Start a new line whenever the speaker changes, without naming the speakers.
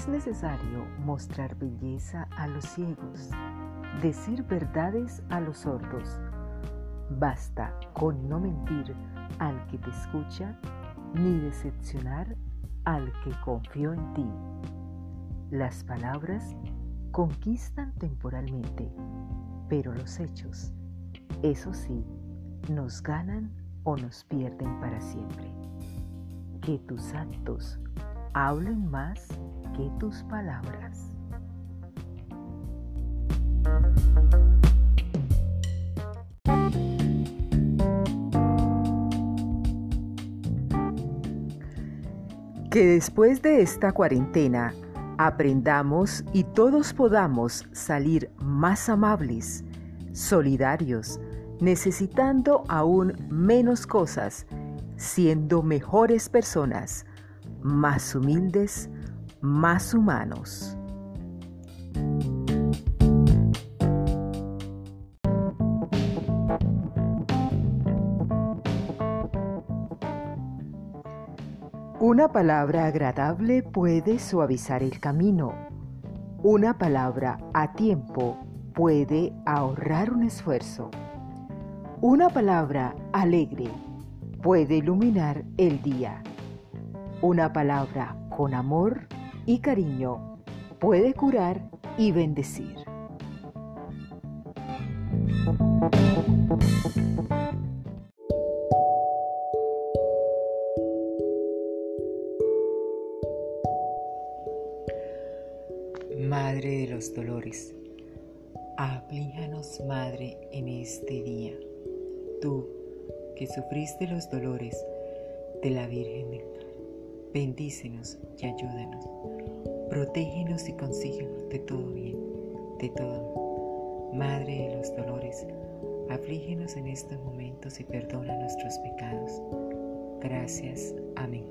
es necesario mostrar belleza a los ciegos, decir verdades a los sordos. Basta con no mentir al que te escucha, ni decepcionar al que confió en ti. Las palabras conquistan temporalmente, pero los hechos, eso sí, nos ganan o nos pierden para siempre. Que tus actos hablen más tus palabras. Que después de esta cuarentena aprendamos y todos podamos salir más amables, solidarios, necesitando aún menos cosas, siendo mejores personas, más humildes, más humanos. Una palabra agradable puede suavizar el camino. Una palabra a tiempo puede ahorrar un esfuerzo. Una palabra alegre puede iluminar el día. Una palabra con amor y cariño puede curar y bendecir. Madre de los dolores, aflíjanos, Madre, en este día. Tú, que sufriste los dolores de la Virgen, bendícenos y ayúdanos. Protégenos y consíguenos de todo bien, de todo. Madre de los dolores, aflígenos en estos momentos y perdona nuestros pecados. Gracias. Amén.